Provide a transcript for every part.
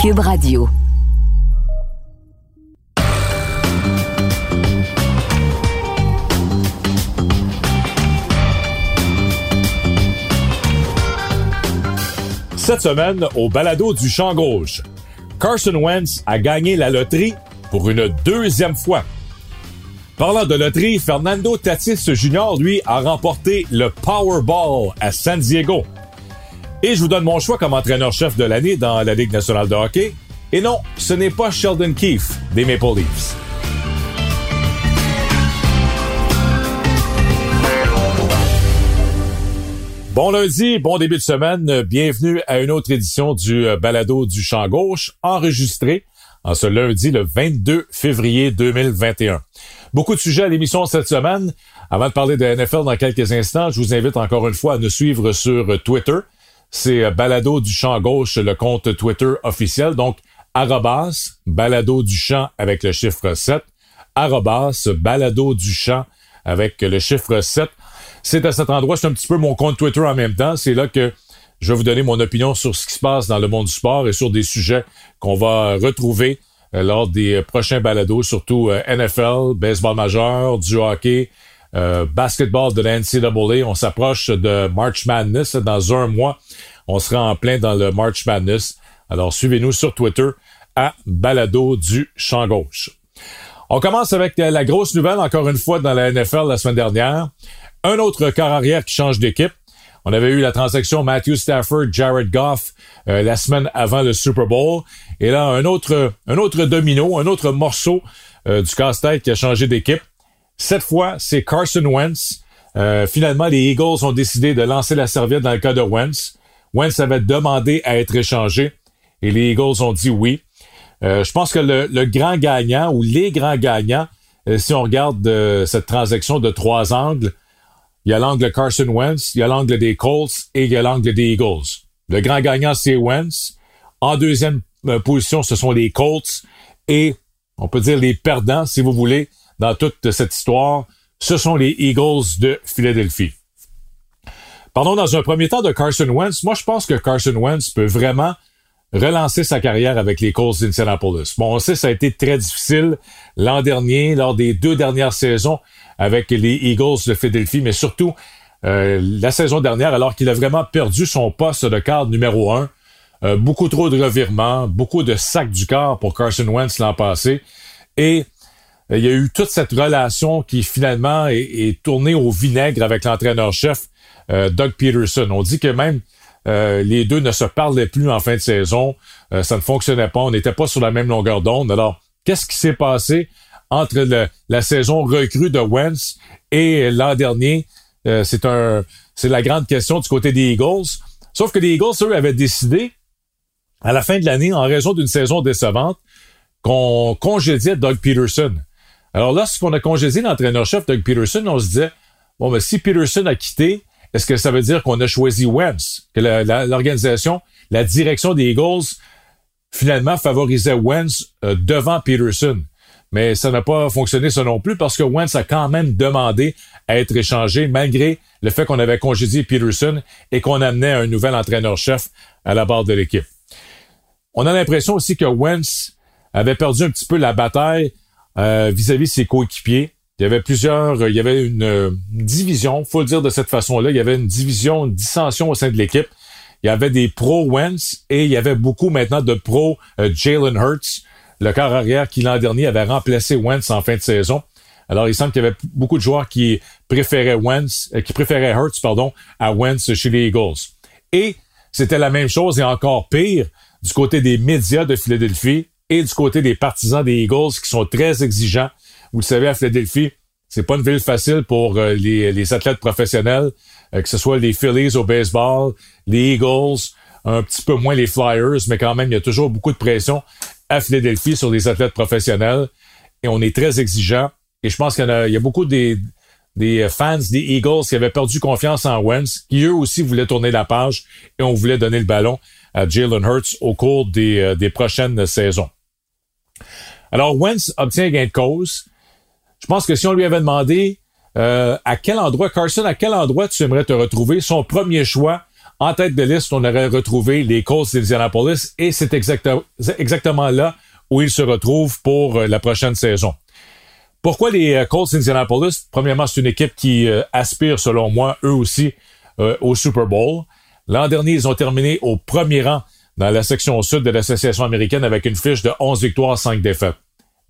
Cube Radio. Cette semaine, au balado du champ gauche, Carson Wentz a gagné la loterie pour une deuxième fois. Parlant de loterie, Fernando Tatis Jr., lui, a remporté le Powerball à San Diego. Et je vous donne mon choix comme entraîneur-chef de l'année dans la Ligue nationale de hockey. Et non, ce n'est pas Sheldon Keefe des Maple Leafs. Bon lundi, bon début de semaine. Bienvenue à une autre édition du euh, Balado du Champ Gauche, enregistré en ce lundi le 22 février 2021. Beaucoup de sujets à l'émission cette semaine. Avant de parler de NFL dans quelques instants, je vous invite encore une fois à nous suivre sur Twitter. C'est euh, Balado du Champ Gauche, le compte Twitter officiel. Donc, arrobas, Balado du Champ avec le chiffre 7. Arrobas, Balado du Champ avec le chiffre 7 c'est à cet endroit, c'est un petit peu mon compte Twitter en même temps. C'est là que je vais vous donner mon opinion sur ce qui se passe dans le monde du sport et sur des sujets qu'on va retrouver euh, lors des prochains balados, surtout euh, NFL, baseball majeur, du hockey, euh, basketball de la NCAA. On s'approche de March Madness dans un mois. On sera en plein dans le March Madness. Alors suivez-nous sur Twitter à balado du champ gauche. On commence avec la grosse nouvelle, encore une fois, dans la NFL la semaine dernière. Un autre corps arrière qui change d'équipe. On avait eu la transaction Matthew Stafford, Jared Goff euh, la semaine avant le Super Bowl. Et là, un autre, un autre domino, un autre morceau euh, du casse-tête qui a changé d'équipe. Cette fois, c'est Carson Wentz. Euh, finalement, les Eagles ont décidé de lancer la serviette dans le cas de Wentz. Wentz avait demandé à être échangé et les Eagles ont dit oui. je pense que le, le, grand gagnant ou les grands gagnants, si on regarde cette transaction de trois angles, il y a l'angle Carson Wentz, il y a l'angle des Colts et il y a l'angle des Eagles. Le grand gagnant, c'est Wentz. En deuxième euh, position, ce sont les Colts. Et on peut dire les perdants, si vous voulez, dans toute cette histoire, ce sont les Eagles de Philadelphie. Pardon, dans un premier temps de Carson Wentz, moi je pense que Carson Wentz peut vraiment relancer sa carrière avec les Colts d'Indianapolis. Bon, on sait ça a été très difficile l'an dernier, lors des deux dernières saisons avec les Eagles de Philadelphie, mais surtout euh, la saison dernière, alors qu'il a vraiment perdu son poste de cadre numéro un. Euh, beaucoup trop de revirements, beaucoup de sacs du corps pour Carson Wentz l'an passé. Et il y a eu toute cette relation qui finalement est, tournée au vinaigre avec l'entraîneur-chef Doug Peterson. On dit que même les deux ne se parlaient plus en fin de saison. ça ne fonctionnait pas. On n'était pas sur la même longueur d'onde. Alors, qu'est-ce qui s'est passé? entre la saison recrue de Wentz et l'an dernier? Euh, c'est un, c'est la grande question du côté des Eagles. Sauf que les Eagles, eux, avaient décidé, à la fin de l'année, en raison d'une saison décevante, qu'on congédiait Doug Peterson. Alors lorsqu'on a congédié l'entraîneur-chef Doug Peterson, on se disait, bon, mais si Peterson a quitté, est-ce que ça veut dire qu'on a choisi Wentz? Que l'organisation, la, direction des Eagles, finalement, favorisait Wentz euh, devant Peterson? mais ça n'a pas fonctionné ça non plus parce que Wentz a quand même demandé à être échangé malgré le fait qu'on avait congédié Peterson et qu'on amenait un nouvel entraîneur-chef à la barre de l'équipe. On a l'impression aussi que Wentz avait perdu un petit peu la bataille vis-à-vis de ses coéquipiers. Il y avait plusieurs, il y avait une, division, faut le dire de cette façon-là, il y avait une division, une dissension au sein de l'équipe. Il y avait des pros Wentz et il y avait beaucoup maintenant de pros euh, Jalen Hurts le quart arrière qui l'an dernier avait remplacé Wentz en fin de saison. Alors, il semble qu'il y avait beaucoup de joueurs qui préféraient Wentz, euh, qui préféraient Hurts, pardon, à Wentz chez les Eagles. Et c'était la même chose et encore pire du côté des médias de Philadelphie et du côté des partisans des Eagles qui sont très exigeants. Vous le savez, à Philadelphie, c'est pas une ville facile pour euh, les, les, athlètes professionnels, euh, que ce soit les Phillies au baseball, les Eagles, un petit peu moins les Flyers, mais quand même, il y a toujours beaucoup de pression à Philadelphie sur des athlètes professionnels et on est très exigeant. Et je pense qu'il y, a, il y a beaucoup des, des fans des Eagles qui avaient perdu confiance en Wentz, qui eux aussi voulaient tourner la page et on voulait donner le ballon à Jalen Hurts au cours des, euh, des prochaines saisons. Alors, Wentz obtient gain de cause. Je pense que si on lui avait demandé euh, à quel endroit, Carson, à quel endroit tu aimerais te retrouver, son premier choix en tête de liste, on aurait retrouvé les Colts d'Indianapolis et c'est exactement là où ils se retrouvent pour euh, la prochaine saison. Pourquoi les euh, Colts d'Indianapolis? Premièrement, c'est une équipe qui euh, aspire, selon moi, eux aussi, au Super Bowl. L'an dernier, ils ont terminé au premier rang dans la section sud de l'Association américaine avec une fiche de 11 victoires, 5 défaites.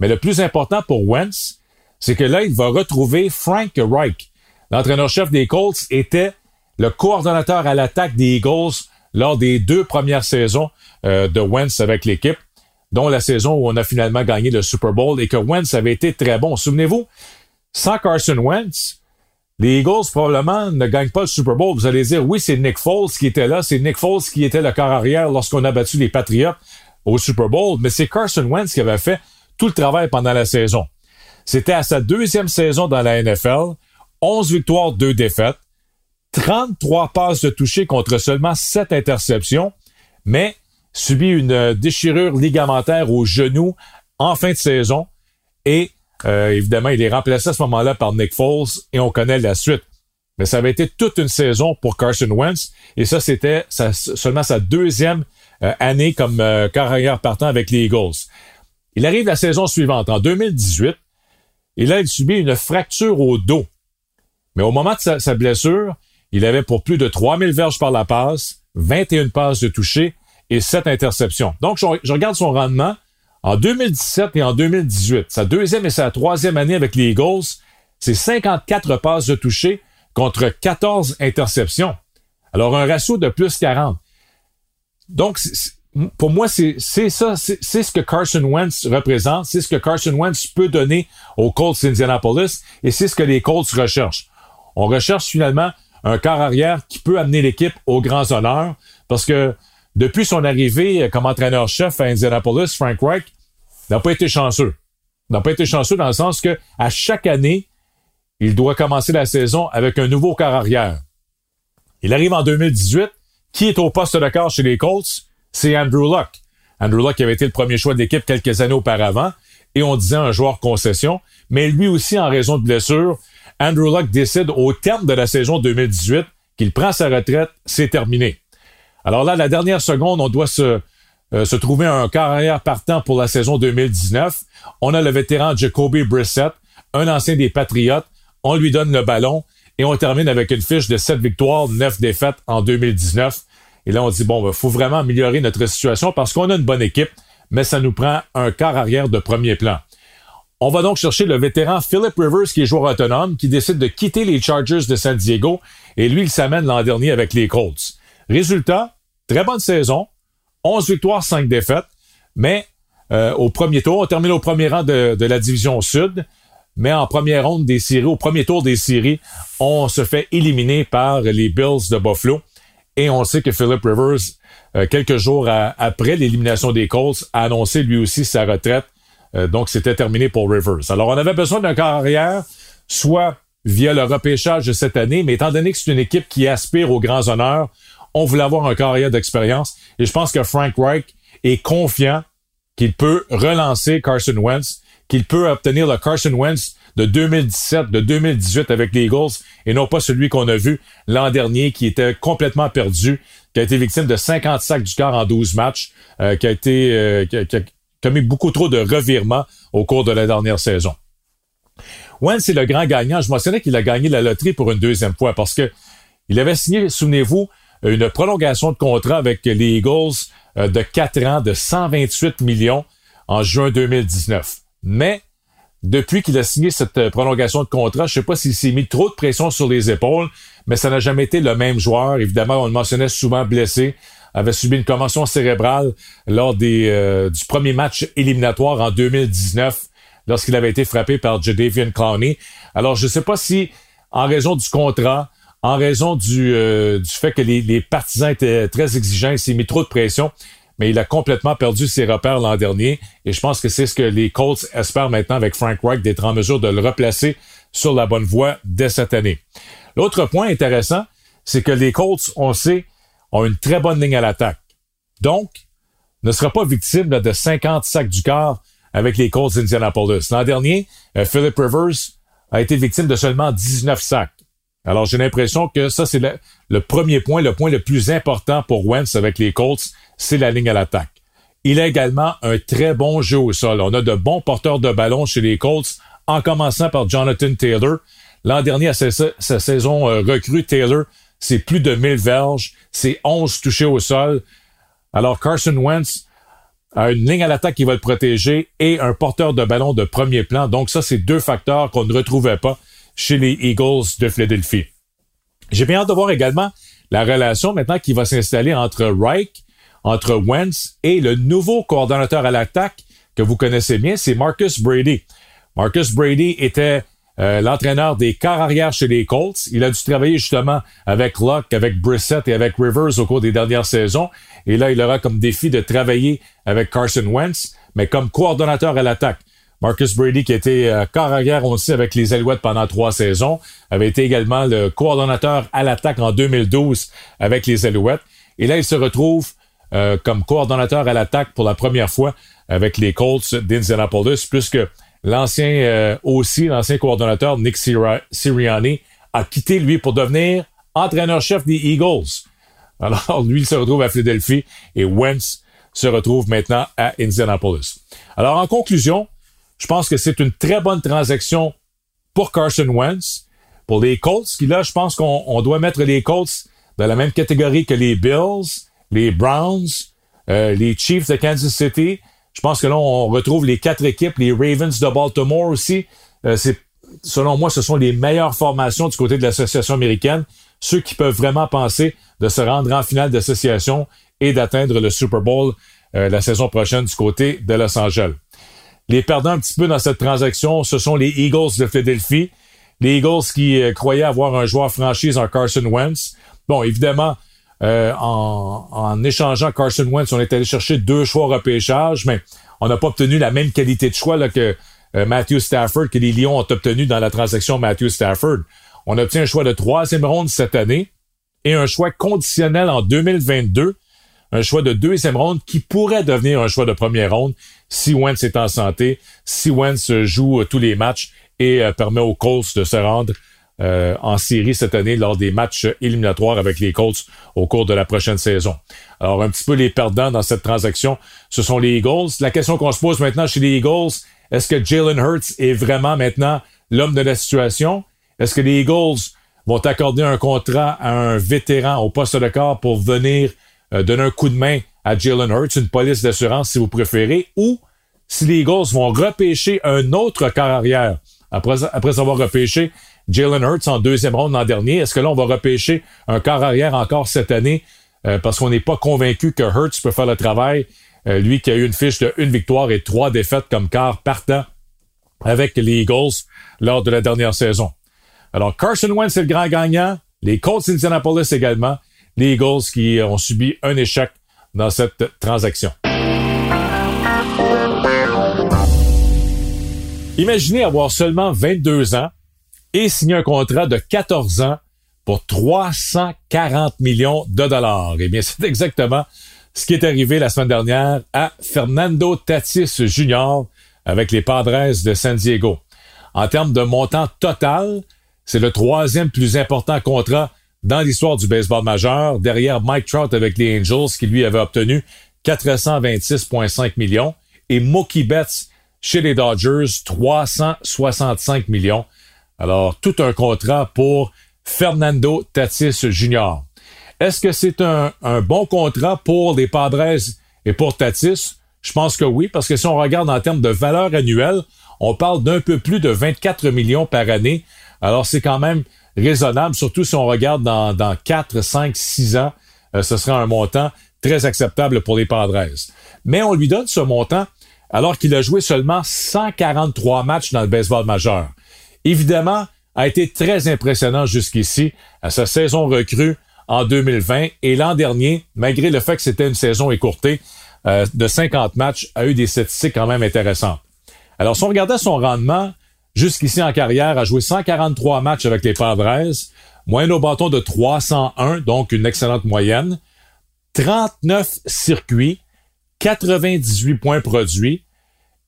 Mais le plus important pour Wentz, c'est que là, il va retrouver Frank Reich. L'entraîneur-chef des Colts était le coordonnateur à l'attaque des Eagles lors des deux premières saisons euh, de Wentz avec l'équipe, dont la saison où on a finalement gagné le Super Bowl et que Wentz avait été très bon. Souvenez-vous, sans Carson Wentz, les Eagles probablement ne gagnent pas le Super Bowl. Vous allez dire, oui, c'est Nick Foles qui était là, c'est Nick Foles qui était le corps arrière lorsqu'on a battu les Patriots au Super Bowl, mais c'est Carson Wentz qui avait fait tout le travail pendant la saison. C'était à sa deuxième saison dans la NFL, 11 victoires, 2 défaites. 33 passes de toucher contre seulement 7 interceptions, mais subit une déchirure ligamentaire au genou en fin de saison et euh, évidemment, il est remplacé à ce moment-là par Nick Foles et on connaît la suite. Mais ça avait été toute une saison pour Carson Wentz et ça, c'était seulement sa deuxième euh, année comme euh, carrière partant avec les Eagles. Il arrive la saison suivante, en 2018, et là, il subit une fracture au dos. Mais au moment de sa blessure, il avait pour plus de 3000 verges par la passe, 21 passes de toucher et 7 interceptions. Donc, je, regarde son rendement en 2017 et en 2018. Sa deuxième et sa troisième année avec les Eagles, c'est 54 passes de toucher contre 14 interceptions. Alors, un ratio de plus 40. Donc, pour moi, c'est ça, c'est ce que Carson Wentz représente, c'est ce que Carson Wentz peut donner aux Colts d'Indianapolis et c'est ce que les Colts recherchent. On recherche finalement un quart arrière qui peut amener l'équipe aux grands honneurs parce que depuis son arrivée comme entraîneur-chef à Indianapolis, Frank Reich n'a pas été chanceux. N'a pas été chanceux dans le sens que à chaque année, il doit commencer la saison avec un nouveau quart arrière. Il arrive en 2018. Qui est au poste de quart chez les Colts? C'est Andrew Luck. Andrew Luck avait été le premier choix de l'équipe quelques années auparavant et on disait un joueur concession, mais lui aussi en raison de blessure, Andrew Luck décide au terme de la saison 2018 qu'il prend sa retraite, c'est terminé. Alors là, la dernière seconde, on doit se, euh, se trouver un carrière partant pour la saison 2019. On a le vétéran Jacoby Brissett, un ancien des Patriotes. On lui donne le ballon et on termine avec une fiche de 7 victoires, 9 défaites en 2019. Et là, on dit, bon, il ben, faut vraiment améliorer notre situation parce qu'on a une bonne équipe, mais ça nous prend un quart arrière de premier plan. On va donc chercher le vétéran Philip Rivers, qui est joueur autonome, qui décide de quitter les Chargers de San Diego, et lui, il s'amène l'an dernier avec les Colts. Résultat, très bonne saison, 11 victoires, 5 défaites, mais euh, au premier tour, on termine au premier rang de, la division sud, mais en première ronde des séries, au premier tour des séries, on se fait éliminer par les Bills de Buffalo. Et on sait que Philip Rivers, euh, quelques jours après l'élimination des Colts, a annoncé lui aussi sa retraite euh, donc, c'était terminé pour Rivers. Alors, on avait besoin d'un carrière, soit via le repêchage de cette année, mais étant donné que c'est une équipe qui aspire aux grands honneurs, on voulait avoir un carrière d'expérience. Et je pense que Frank Reich est confiant qu'il peut relancer Carson Wentz, qu'il peut obtenir le Carson Wentz de 2017, de 2018 avec les Eagles, et non pas celui qu'on a vu l'an dernier qui était complètement perdu, qui a été victime de 50 sacs du corps en 12 matchs, euh, qui a été euh, commis beaucoup trop de revirements au cours de la dernière saison. Wentz est le grand gagnant. Je mentionnais qu'il a gagné la loterie pour une deuxième fois parce que il avait signé, souvenez-vous, une prolongation de contrat avec les Eagles euh, de 4 ans de 128 millions en juin 2019. Mais depuis qu'il a signé cette euh, prolongation de contrat, je ne sais pas s'il s'est mis trop de pression sur les épaules, mais ça n'a jamais été le même joueur. Évidemment, on le mentionnait souvent blessé avait subi une commotion cérébrale lors euh, du premier match éliminatoire en 2019 lorsqu'il avait été frappé par Jadavian Clowney. Alors, je ne sais pas si, en raison du contrat, en raison du, euh, du fait que les, les, partisans étaient très exigeants, il s'est mis trop de pression, mais il a complètement perdu ses repères l'an dernier. Et je pense que c'est ce que les Colts espèrent maintenant avec Frank Reich d'être en mesure de le replacer sur la bonne voie dès cette année. L'autre point intéressant, c'est que les Colts, on sait, ont une très bonne ligne à l'attaque. Donc, ne sera pas victime de 50 sacs du corps avec les Colts d'Indianapolis. L'an dernier, euh, Philip Rivers a été victime de seulement 19 sacs. Alors, j'ai l'impression que ça, c'est le, premier point, le point le plus important pour Wentz avec les Colts, c'est la ligne à l'attaque. Il a également un très bon jeu au sol. On a de bons porteurs de ballon chez les Colts, en commençant par Jonathan Taylor. L'an dernier, à sa, saison euh, recrue, Taylor, c'est plus de 1000 verges, c'est 11 touchés au sol. Alors, Carson Wentz a une ligne à l'attaque qui va le protéger et un porteur de ballon de premier plan. Donc, ça, c'est deux facteurs qu'on ne retrouvait pas chez les Eagles de Philadelphie. J'ai bien hâte de voir également la relation maintenant qui va s'installer entre Reich, entre Wentz et le nouveau coordonnateur à l'attaque que vous connaissez bien, c'est Marcus Brady. Marcus Brady était euh, l'entraîneur des quarts arrière chez les Colts. Il a dû travailler justement avec Locke, avec Brissett et avec Rivers au cours des dernières saisons. Et là, il aura comme défi de travailler avec Carson Wentz, mais comme coordonnateur à l'attaque. Marcus Brady, qui était euh, corps aussi avec les Alouettes pendant trois saisons, avait été également le coordonnateur à l'attaque en 2012 avec les Alouettes. Et là, il se retrouve euh, comme coordonnateur à l'attaque pour la première fois avec les Colts d'Indianapolis, puisque l'ancien euh, aussi, l'ancien coordonnateur Nick Sirianni, a quitté lui pour devenir entraîneur-chef des Eagles. Alors, lui, il se retrouve à Philadelphie et Wentz se retrouve maintenant à Indianapolis. Alors, en conclusion, je pense que c'est une très bonne transaction pour Carson Wentz, pour les Colts, qui là, je pense qu'on doit mettre les Colts dans la même catégorie que les Bills, les Browns, euh, les Chiefs de Kansas City. Je pense que là, on retrouve les quatre équipes, les Ravens de Baltimore aussi. Euh, selon moi, ce sont les meilleures formations du côté de l'association américaine, ceux qui peuvent vraiment penser de se rendre en finale d'association et d'atteindre le Super Bowl euh, la saison prochaine du côté de Los Angeles. Les perdants un petit peu dans cette transaction, ce sont les Eagles de Philadelphie. Les Eagles qui euh, croyaient avoir un joueur franchise en Carson Wentz. Bon, évidemment, euh, en, échangeant Carson Wentz, on est allé chercher deux choix repêchage, mais on n'a pas obtenu la même qualité de choix que euh, Matthew Stafford, que les Lions ont obtenu dans la transaction Matthew Stafford. On a obtenu un choix de troisième ronde cette année et un choix conditionnel en 2022 un choix de deuxième ronde qui pourrait devenir un choix de première ronde si Wentz est en santé, si Wentz joue euh, tous les matchs et euh, permet aux Colts de se rendre euh, en série cette année lors des matchs éliminatoires avec les Colts au cours de la prochaine saison. Alors, un petit peu les perdants dans cette transaction, ce sont les Eagles. La question qu'on se pose maintenant chez les Eagles, est-ce que Jalen Hurts est vraiment maintenant l'homme de la situation? Est-ce que les Eagles vont accorder un contrat à un vétéran au poste de corps pour venir euh, donner un coup de main à Jalen Hurts, une police d'assurance si vous préférez, ou si les Eagles vont repêcher un autre corps arrière après, avoir repêché Jalen Hurts en deuxième ronde l'an dernier, est-ce que là on va repêcher un corps arrière encore cette année? Euh, parce qu'on n'est pas convaincu que Hurts peut faire le travail, euh, lui qui a eu une fiche de une victoire et trois défaites comme quart partant avec les Eagles lors de la dernière saison. Alors Carson Wentz est le grand gagnant, les Colts d'Indianapolis également, les Eagles qui ont subi un échec dans cette transaction. Imaginez avoir seulement 22 ans et signer un contrat de 14 ans pour 340 millions de dollars. Eh bien, c'est exactement ce qui est arrivé la semaine dernière à Fernando Tatis Jr. avec les Padres de San Diego. En termes de montant total, c'est le troisième plus important contrat dans l'histoire du baseball majeur, derrière Mike Trout avec les Angels, qui lui avait obtenu 426,5 millions, et Mookie Betts chez les Dodgers, 365 millions. Alors, tout un contrat pour Fernando Tatis Jr. Est-ce que c'est un, un, bon contrat pour les Padres et pour Tatis? Je pense que oui, parce que si on regarde en termes de valeur annuelle, on parle d'un peu plus de 24 millions par année. Alors, c'est quand même raisonnable, surtout si on regarde dans, dans 4, 5, 6 ans, euh, ce sera un montant très acceptable pour les Padres. Mais on lui donne ce montant alors qu'il a joué seulement 143 matchs dans le baseball majeur. Évidemment, a été très impressionnant jusqu'ici à sa saison recrue en 2020 et l'an dernier, malgré le fait que c'était une saison écourtée euh, de 50 matchs, a eu des statistiques quand même intéressantes. Alors, si on regardait son rendement, jusqu'ici en carrière, a joué 143 matchs avec les Padres, moyenne au bâton de 301, donc une excellente moyenne, 39 circuits, 98 points produits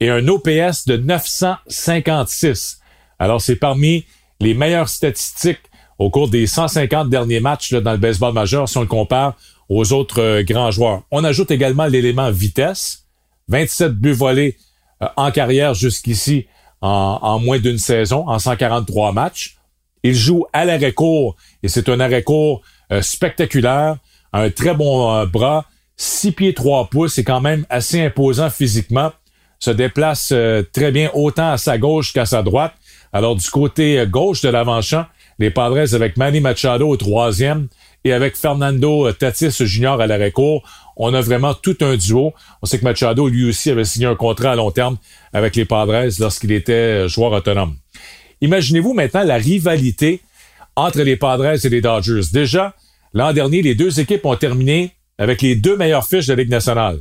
et un OPS de 956. Alors, c'est parmi les meilleures statistiques au cours des 150 derniers matchs dans le baseball majeur si on le compare aux autres euh, grands joueurs. On ajoute également l'élément vitesse. 27 buts volés euh, en carrière jusqu'ici en, moins d'une saison, en 143 matchs. Il joue à l'arrêt court et c'est un arrêt court euh, spectaculaire, un très bon bras, 6 pieds 3 pouces, c'est quand même assez imposant physiquement, se déplace très bien autant à sa gauche qu'à sa droite. Alors du côté gauche de l'avant-champ, les Padres avec Manny Machado au troisième et avec Fernando Tatis Junior à l'arrêt court, on a vraiment tout un duo. On sait que Machado, lui aussi, avait signé un contrat à long terme avec les Padres lorsqu'il était joueur autonome. Imaginez-vous maintenant la rivalité entre les Padres et les Dodgers. Déjà, l'an dernier, les deux équipes ont terminé avec les deux meilleures fiches de la Ligue nationale.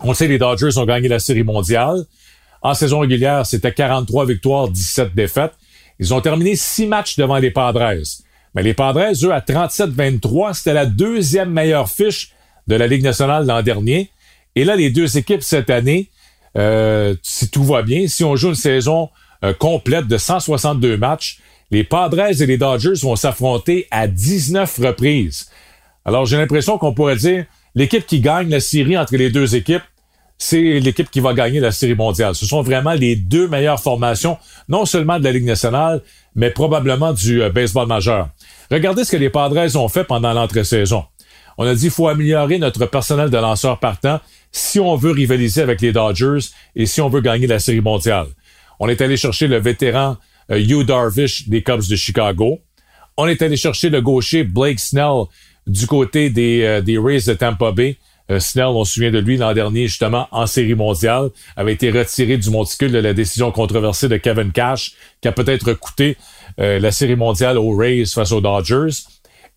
On sait les Dodgers ont gagné la Série mondiale. En saison régulière, c'était 43 victoires, 17 défaites. Ils ont terminé six matchs devant les Padres. Mais les Padres, eux, à 37-23, c'était la deuxième meilleure fiche de la Ligue nationale l'an dernier. Et là, les deux équipes cette année, euh, si tout va bien, si on joue une saison euh, complète de 162 matchs, les Padres et les Dodgers vont s'affronter à 19 reprises. Alors, j'ai l'impression qu'on pourrait dire l'équipe qui gagne la série entre les deux équipes, c'est l'équipe qui va gagner la Série mondiale. Ce sont vraiment les deux meilleures formations, non seulement de la Ligue nationale, mais probablement du euh, baseball majeur. Regardez ce que les Padres ont fait pendant l'entre-saison. On a dit qu'il faut améliorer notre personnel de lanceurs partant si on veut rivaliser avec les Dodgers et si on veut gagner la Série mondiale. On est allé chercher le vétéran Hugh Darvish des Cubs de Chicago. On est allé chercher le gaucher Blake Snell du côté des, euh, Rays de Tampa Bay. Euh, Snell, on se souvient de lui l'an dernier, justement, en série mondiale, avait été retiré du monticule de la décision controversée de Kevin Cash, qui a peut-être coûté euh, la série mondiale aux Rays face aux Dodgers.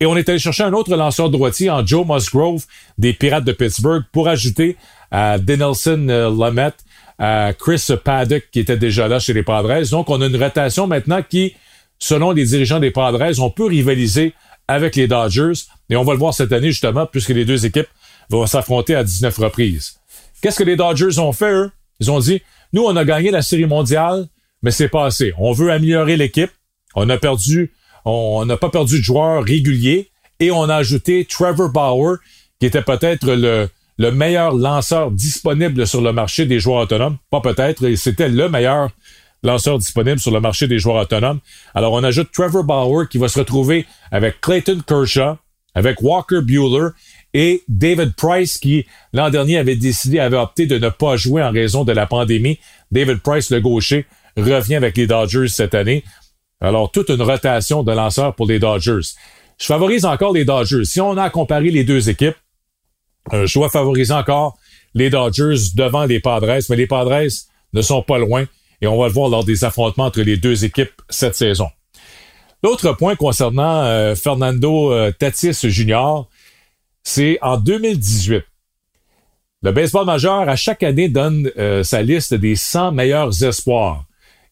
Et on est allé chercher un autre lanceur droitier en Joe Musgrove des Pirates de Pittsburgh pour ajouter à Denelson euh, Lamette, à Chris Paddock qui était déjà là chez les Padres. Donc on a une rotation maintenant qui, selon les dirigeants des Padres, on peut rivaliser avec les Dodgers. Et on va le voir cette année justement, puisque les deux équipes vont s'affronter à 19 reprises. Qu'est-ce que les Dodgers ont fait, eux? Ils ont dit, nous, on a gagné la Série mondiale, mais c'est pas assez. On veut améliorer l'équipe. On a perdu, on n'a pas perdu de joueurs réguliers et on a ajouté Trevor Bauer, qui était peut-être le, le meilleur lanceur disponible sur le marché des joueurs autonomes. Pas peut-être, c'était le meilleur lanceur disponible sur le marché des joueurs autonomes. Alors, on ajoute Trevor Bauer qui va se retrouver avec Clayton Kershaw, avec Walker Bueller et David Price qui l'an dernier avait décidé, avait opté de ne pas jouer en raison de la pandémie. David Price, le gaucher, revient avec les Dodgers cette année. Alors, toute une rotation de lanceurs pour les Dodgers. Je favorise encore les Dodgers. Si on a comparé les deux équipes, je dois favoriser encore les Dodgers devant les Padres, mais les Padres ne sont pas loin et on va le voir lors des affrontements entre les deux équipes cette saison. L'autre point concernant euh, Fernando euh, Tatis Jr., c'est en 2018. Le baseball majeur, à chaque année, donne euh, sa liste des 100 meilleurs espoirs.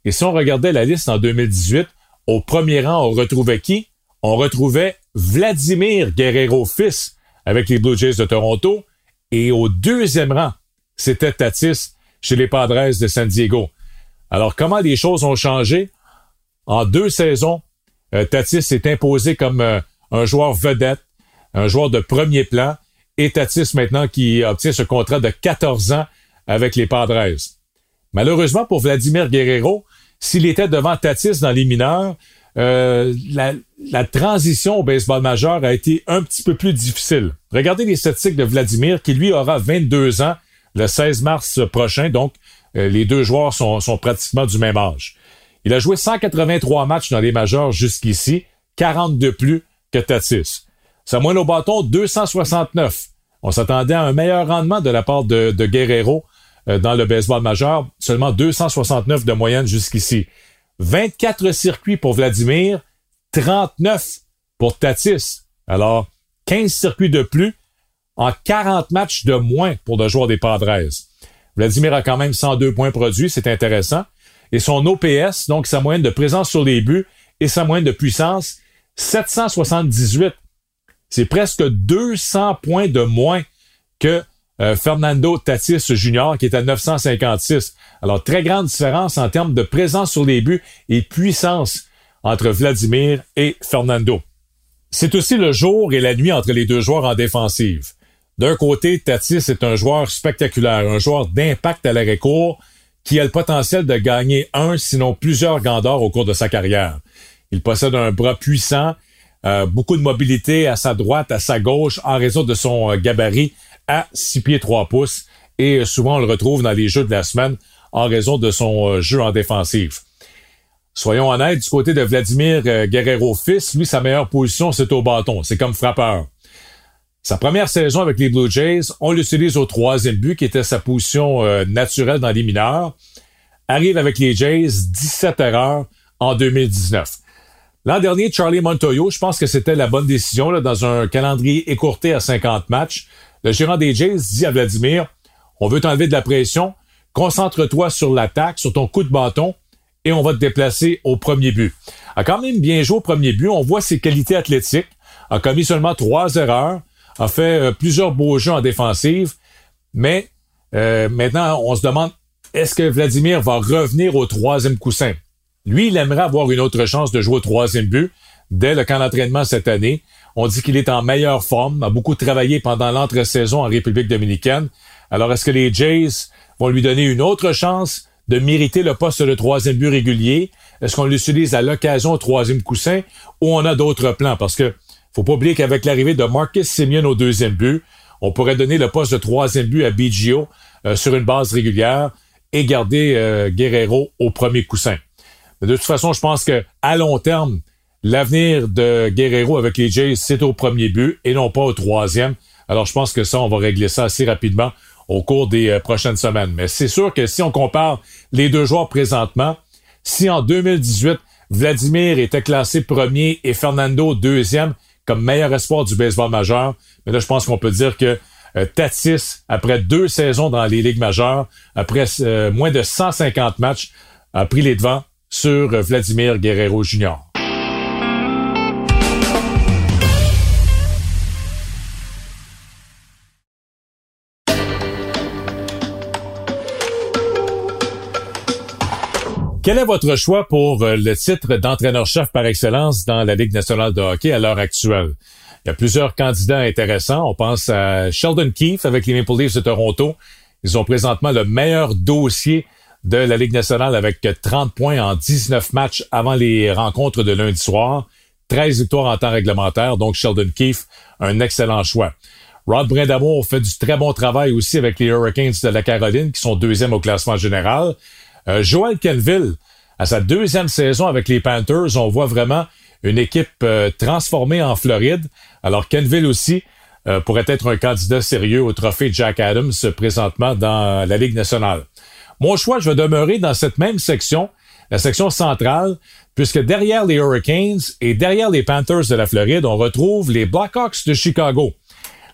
Et si on regardait la liste en 2018, au premier rang, on retrouvait qui? On retrouvait Vladimir Guerrero fils avec les Blue Jays de Toronto. Et au deuxième rang, c'était Tatis chez les Padres de San Diego. Alors, comment les choses ont changé? En deux saisons, euh, Tatis s'est imposé comme euh, un joueur vedette, un joueur de premier plan, et Tatis maintenant qui obtient ce contrat de 14 ans avec les Padres. Malheureusement pour Vladimir Guerrero, s'il était devant Tatis dans les mineurs, euh, la, transition au baseball majeur a été un petit peu plus difficile. Regardez les statistiques de Vladimir, qui lui aura 22 ans le 16 mars prochain, donc les deux joueurs sont, pratiquement du même âge. Il a joué 183 matchs dans les majeurs jusqu'ici, 40 de plus que Tatis. Sa moyenne au bâton, 269. On s'attendait à un meilleur rendement de la part de, Guerrero euh, dans le baseball majeur, seulement 269 de moyenne jusqu'ici. 24 circuits pour Vladimir, 39 pour Tatis. Alors, 15 circuits de plus en 40 matchs de moins pour le joueur des Padres. Vladimir a quand même 102 points produits, c'est intéressant et son OPS, donc sa moyenne de présence sur les buts et sa moyenne de puissance, 778. C'est presque 200 points de moins que euh, Fernando Tatis Jr., qui est à 956. Alors, très grande différence en termes de présence sur les buts et puissance entre Vladimir et Fernando. C'est aussi le jour et la nuit entre les deux joueurs en défensive. D'un côté, Tatis est un joueur spectaculaire, un joueur d'impact à l'arrêt court qui a le potentiel de gagner un, sinon plusieurs gandors au cours de sa carrière. Il possède un bras puissant, euh, beaucoup de mobilité à sa droite, à sa gauche, en raison de son euh, gabarit à 6 pieds 3 pouces. Et souvent, on le retrouve dans les jeux de la semaine en raison de son euh, jeu en défensive. Soyons honnêtes, du côté de Vladimir Guerrero fils, lui, sa meilleure position, c'est au bâton. C'est comme frappeur. Sa première saison avec les Blue Jays, on l'utilise au troisième but, qui était sa position naturelle dans les mineurs. Arrive avec les Jays, 17 erreurs en 2019. L'an dernier, Charlie Montoyo, je pense que c'était la bonne décision là, dans un calendrier écourté à 50 matchs. Le gérant des Jays dit à Vladimir, on veut t'enlever de la pression, concentre-toi sur l'attaque, sur ton coup de bâton, et on va te déplacer au premier but. A quand même bien joué au premier but, on voit ses qualités athlétiques, a commis seulement trois erreurs, a fait euh, plusieurs beaux jeux en défensive, mais euh, maintenant on se demande est-ce que Vladimir va revenir au troisième coussin? Lui, il aimerait avoir une autre chance de jouer au troisième but dès le camp d'entraînement cette année. On dit qu'il est en meilleure forme, a beaucoup travaillé pendant l'entre-saison en République dominicaine. Alors, est-ce que les Jays vont lui donner une autre chance de mériter le poste de troisième but régulier? Est-ce qu'on l'utilise à l'occasion au troisième coussin ou on a d'autres plans? Parce que faut pas oublier qu'avec l'arrivée de Marcus Simeon au deuxième but, on pourrait donner le poste de troisième but à BGO euh, sur une base régulière et garder euh, Guerrero au premier coussin. de toute façon, je pense que à long terme, l'avenir de Guerrero avec les Jays, c'est au premier but et non pas au troisième. Alors, je pense que ça, on va régler ça assez rapidement au cours des euh, prochaines semaines. Mais c'est sûr que si on compare les deux joueurs présentement, si en 2018, Vladimir était classé premier et Fernando deuxième comme meilleur espoir du baseball majeur, mais là, je pense qu'on peut dire que euh, Tatis, après deux saisons dans les ligues majeures, après euh, moins de 150 matchs, a pris les devants sur Vladimir Guerrero Jr. Quel est votre choix pour le titre d'entraîneur-chef par excellence dans la Ligue nationale de hockey à l'heure actuelle? Il y a plusieurs candidats intéressants. On pense à Sheldon Keefe avec les Maple Leafs de Toronto. Ils ont présentement le meilleur dossier de la Ligue nationale avec 30 points en 19 matchs avant les rencontres de lundi soir. 13 victoires en temps réglementaire, donc Sheldon Keefe, un excellent choix. Rod Brindamour fait du très bon travail aussi avec les Hurricanes de la Caroline, qui sont deuxième au classement général. Euh, Joel Kenville, à sa deuxième saison avec les Panthers, on voit vraiment une équipe euh, transformée en Floride. Alors Kenville aussi euh, pourrait être un candidat sérieux au trophée Jack Adams présentement dans la Ligue nationale. Mon choix, je vais demeurer dans cette même section, la section centrale, puisque derrière les Hurricanes et derrière les Panthers de la Floride, on retrouve les Blackhawks de Chicago.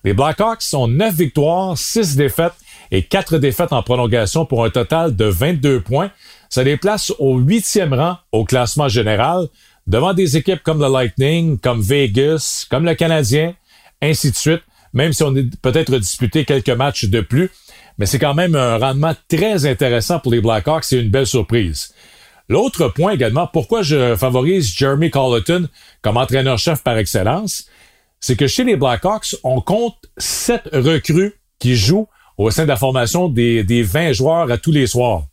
Les Blackhawks sont 9 victoires, 6 défaites et 4 défaites en prolongation pour un total de 22 points. Ça les place au huitième rang au classement général, devant des équipes comme le Lightning, comme Vegas, comme le Canadien, ainsi de suite, même si on est peut-être disputé quelques matchs de plus. Mais c'est quand même un rendement très intéressant pour les Blackhawks et une belle surprise. L'autre point également, pourquoi je favorise Jeremy Colleton comme entraîneur-chef par excellence, c'est que chez les Blackhawks, on compte sept recrues qui jouent au sein de la formation des, des 20 joueurs à tous les soirs.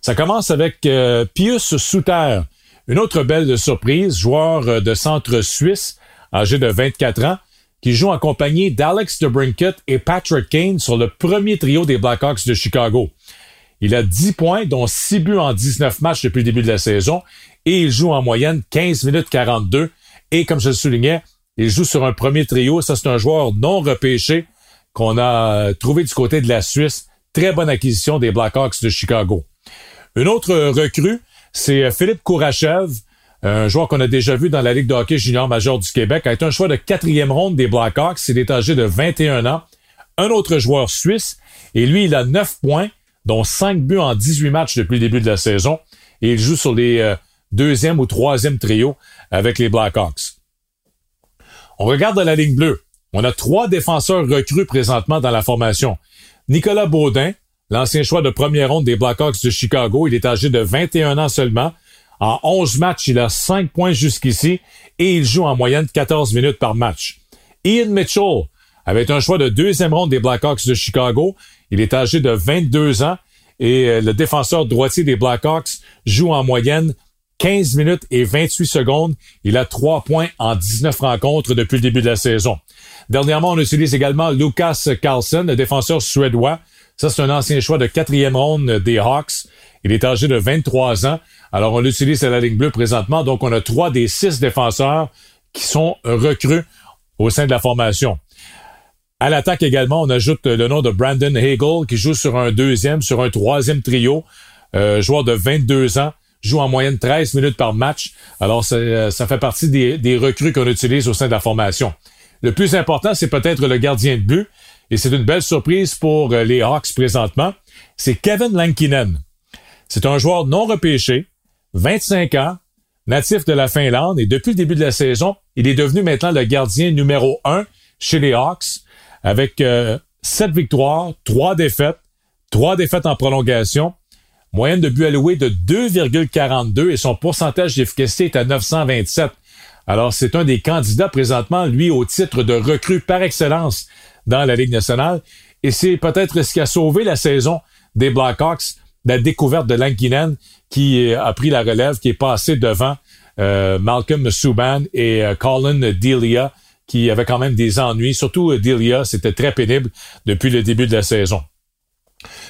Ça commence avec euh, Pius Souter, une autre belle surprise, joueur euh, de centre suisse, âgé de 24 ans, qui joue en compagnie d'Alex DeBrinket et Patrick Kane sur le premier trio des Blackhawks de Chicago. Il a 10 points, dont 6 buts en 19 matchs depuis le début de la saison, et il joue en moyenne 15 minutes 42. Et comme je le soulignais, il joue sur un premier trio. Ça, c'est un joueur non repêché qu'on a trouvé du côté de la Suisse. Très bonne acquisition des Blackhawks de Chicago. Une autre recrue, c'est euh, Philippe Kourachev, un joueur qu'on a déjà vu dans la Ligue de hockey junior majeur du Québec, a été un choix de quatrième ronde des Blackhawks. Il est âgé de 21 ans. Un autre joueur suisse, et lui, il a 9 points, dont 5 buts en 18 matchs depuis le début de la saison. Et il joue sur les euh, deuxième ou troisième trio avec les Blackhawks. On regarde la ligne bleue. On a trois défenseurs recrues présentement dans la formation. Nicolas Baudin, l'ancien choix de première ronde des Blackhawks de Chicago, il est âgé de 21 ans seulement. En 11 matchs, il a 5 points jusqu'ici et il joue en moyenne 14 minutes par match. Ian Mitchell avait un choix de deuxième ronde des Blackhawks de Chicago. Il est âgé de 22 ans et euh, le défenseur droitier des Blackhawks joue en moyenne 15 minutes et 28 secondes. Il a 3 points en 19 rencontres depuis le début de la saison. Dernièrement, on utilise également Lucas Carlson, le défenseur suédois. Ça, c'est un ancien choix de quatrième ronde des Hawks. Il est âgé de 23 ans. Alors, on l'utilise à la ligne bleue présentement. Donc, on a trois des six défenseurs qui sont recrues au sein de la formation. À l'attaque également, on ajoute le nom de Brandon Hagel qui joue sur un deuxième, sur un troisième trio, euh, joueur de 22 ans, joue en moyenne 13 minutes par match. Alors, ça, euh, ça fait partie des recrues qu'on utilise au sein de la formation. Le plus important, c'est peut-être le gardien de but, et c'est une belle surprise pour euh, les Hawks présentement. C'est Kevin Lankinen. C'est un joueur non repêché, 25 ans, natif de la Finlande, et depuis le début de la saison, il est devenu maintenant le gardien numéro 1 chez les Hawks, avec euh, 7 victoires, 3 défaites, 3 défaites en prolongation, moyenne de but alloué de 2,42 et son pourcentage d'efficacité est à 927. Alors, c'est un des candidats présentement, lui, au titre de recrue par excellence dans la Ligue nationale. Et c'est peut-être ce qui a sauvé la saison des Blackhawks, la découverte de Lankinen, qui a pris la relève, qui est passé devant euh, Malcolm Subban et euh, Colin Delia, qui avait quand même des ennuis. Surtout euh, Delia, c'était très pénible depuis le début de la saison.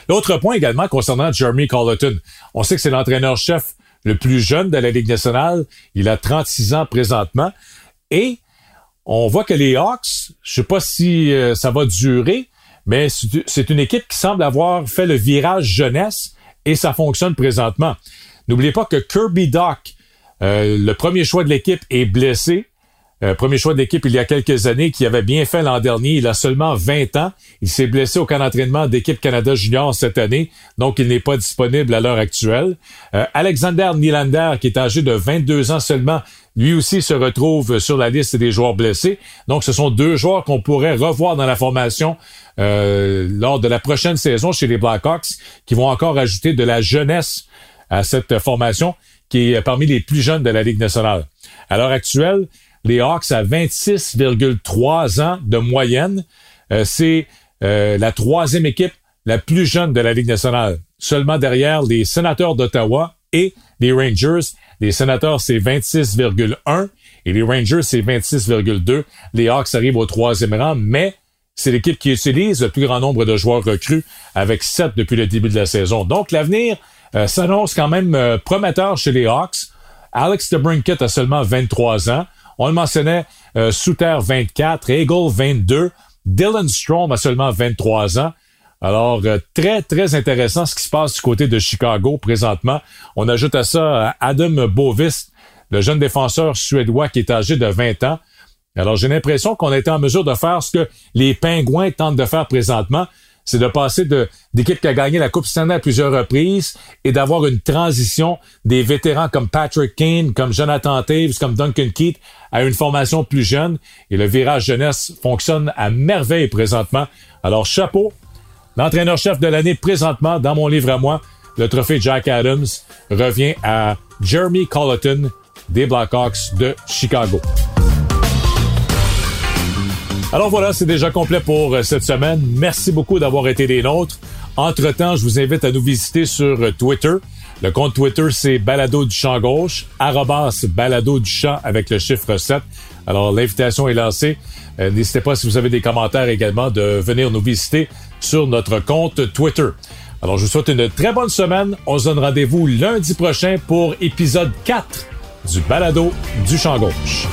L'autre point également concernant Jeremy Colleton. On sait que c'est l'entraîneur-chef le plus jeune de la Ligue nationale. Il a 36 ans présentement. Et on voit que les Hawks, je sais pas si euh, ça va durer, mais c'est une équipe qui semble avoir fait le virage jeunesse et ça fonctionne présentement. N'oubliez pas que Kirby Doc, euh, le premier choix de l'équipe, est blessé. Euh, premier choix de l'équipe il y a quelques années, qui avait bien fait l'an dernier. Il a seulement 20 ans. Il s'est blessé au camp d'entraînement d'équipe Canada Junior cette année, donc il n'est pas disponible à l'heure actuelle. Euh, Alexander Nylander, qui est âgé de 22 ans seulement, lui aussi se retrouve sur la liste des joueurs blessés. Donc, ce sont deux joueurs qu'on pourrait revoir dans la formation euh, lors de la prochaine saison chez les Blackhawks, qui vont encore ajouter de la jeunesse à cette formation, qui est parmi les plus jeunes de la Ligue nationale. À l'heure actuelle, les Hawks à 26,3 ans de moyenne. Euh, c'est euh, la troisième équipe la plus jeune de la Ligue nationale, seulement derrière les Sénateurs d'Ottawa et les Rangers. Les Sénateurs, c'est 26,1 et les Rangers, c'est 26,2. Les Hawks arrivent au troisième rang, mais c'est l'équipe qui utilise le plus grand nombre de joueurs recrues avec 7 depuis le début de la saison. Donc l'avenir euh, s'annonce quand même prometteur chez les Hawks. Alex DeBrinket a seulement 23 ans. On le mentionnait, euh, Souter 24, Eagle 22, Dylan Strom a seulement 23 ans. Alors, euh, très, très intéressant ce qui se passe du côté de Chicago présentement. On ajoute à ça euh, Adam Bovis, le jeune défenseur suédois qui est âgé de 20 ans. Alors, j'ai l'impression qu'on a été en mesure de faire ce que les Pingouins tentent de faire présentement, c'est de passer de d'équipe qui a gagné la Coupe Stanley à plusieurs reprises et d'avoir une transition des vétérans comme Patrick Kane, comme Jonathan Taves, comme Duncan Keith à une formation plus jeune. Et le virage jeunesse fonctionne à merveille présentement. Alors chapeau, l'entraîneur-chef de l'année présentement dans mon livre à moi, le trophée Jack Adams revient à Jeremy Colleton des Blackhawks de Chicago. Alors voilà, c'est déjà complet pour euh, cette semaine. Merci beaucoup d'avoir été des nôtres. Entre-temps, je vous invite à nous visiter sur euh, Twitter. Le compte Twitter, c'est Balado du champ gauche, arrobas Balado du champ avec le chiffre 7. Alors, l'invitation est lancée. Euh, n'hésitez pas, si vous avez des commentaires également, de venir nous visiter sur notre compte Twitter. Alors, je vous souhaite une très bonne semaine. On se donne rendez-vous lundi prochain pour épisode 4 du Balado du champ gauche.